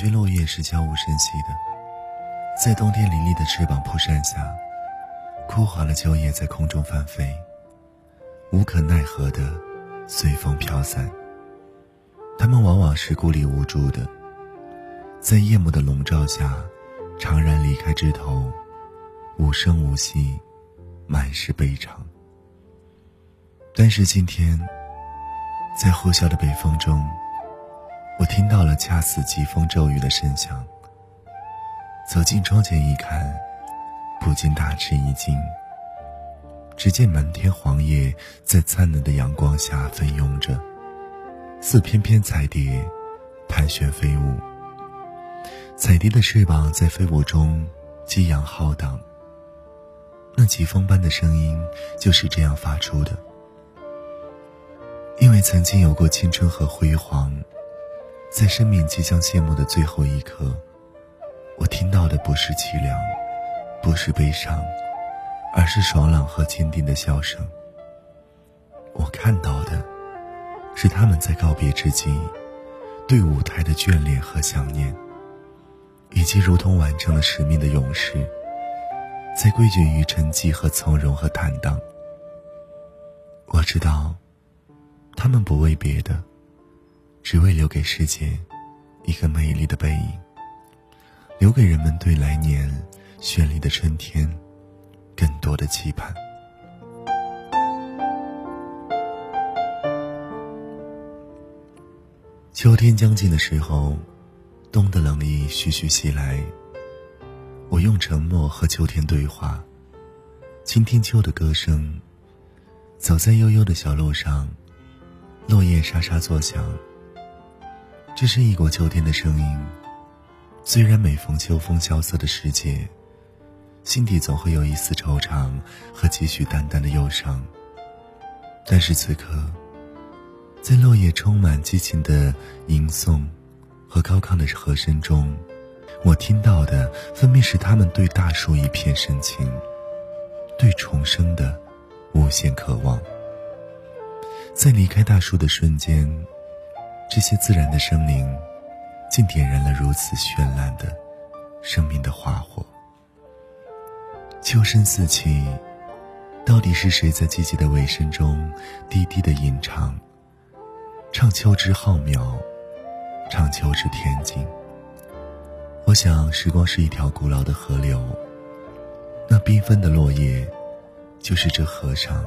觉落叶是悄无声息的，在冬天凌厉的翅膀扑扇下，枯黄的秋叶在空中翻飞，无可奈何的随风飘散。它们往往是孤立无助的，在夜幕的笼罩下，怅然离开枝头，无声无息，满是悲怆。但是今天，在呼啸的北风中。我听到了恰似疾风骤雨的声响。走进窗前一看，不禁大吃一惊。只见满天黄叶在灿烂的阳光下纷涌着，似翩翩彩蝶盘旋飞舞。彩蝶的翅膀在飞舞中激扬浩荡，那疾风般的声音就是这样发出的。因为曾经有过青春和辉煌。在生命即将谢幕的最后一刻，我听到的不是凄凉，不是悲伤，而是爽朗和坚定的笑声。我看到的，是他们在告别之际，对舞台的眷恋和想念，以及如同完成了使命的勇士，在归结于沉寂和从容和坦荡。我知道，他们不为别的。只为留给世界一个美丽的背影，留给人们对来年绚丽的春天更多的期盼。秋天将近的时候，冬的冷意徐徐袭来。我用沉默和秋天对话，倾听秋的歌声，走在悠悠的小路上，落叶沙沙作响。这是异国秋天的声音。虽然每逢秋风萧瑟的时节，心底总会有一丝惆怅和几许淡淡的忧伤，但是此刻，在落叶充满激情的吟诵和高亢的和声中，我听到的分明是他们对大树一片深情，对重生的无限渴望。在离开大树的瞬间。这些自然的生灵，竟点燃了如此绚烂的生命的花火。秋声四起，到底是谁在季节的尾声中低低的吟唱？唱秋之浩渺，唱秋之恬静。我想，时光是一条古老的河流，那缤纷的落叶，就是这河上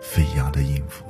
飞扬的音符。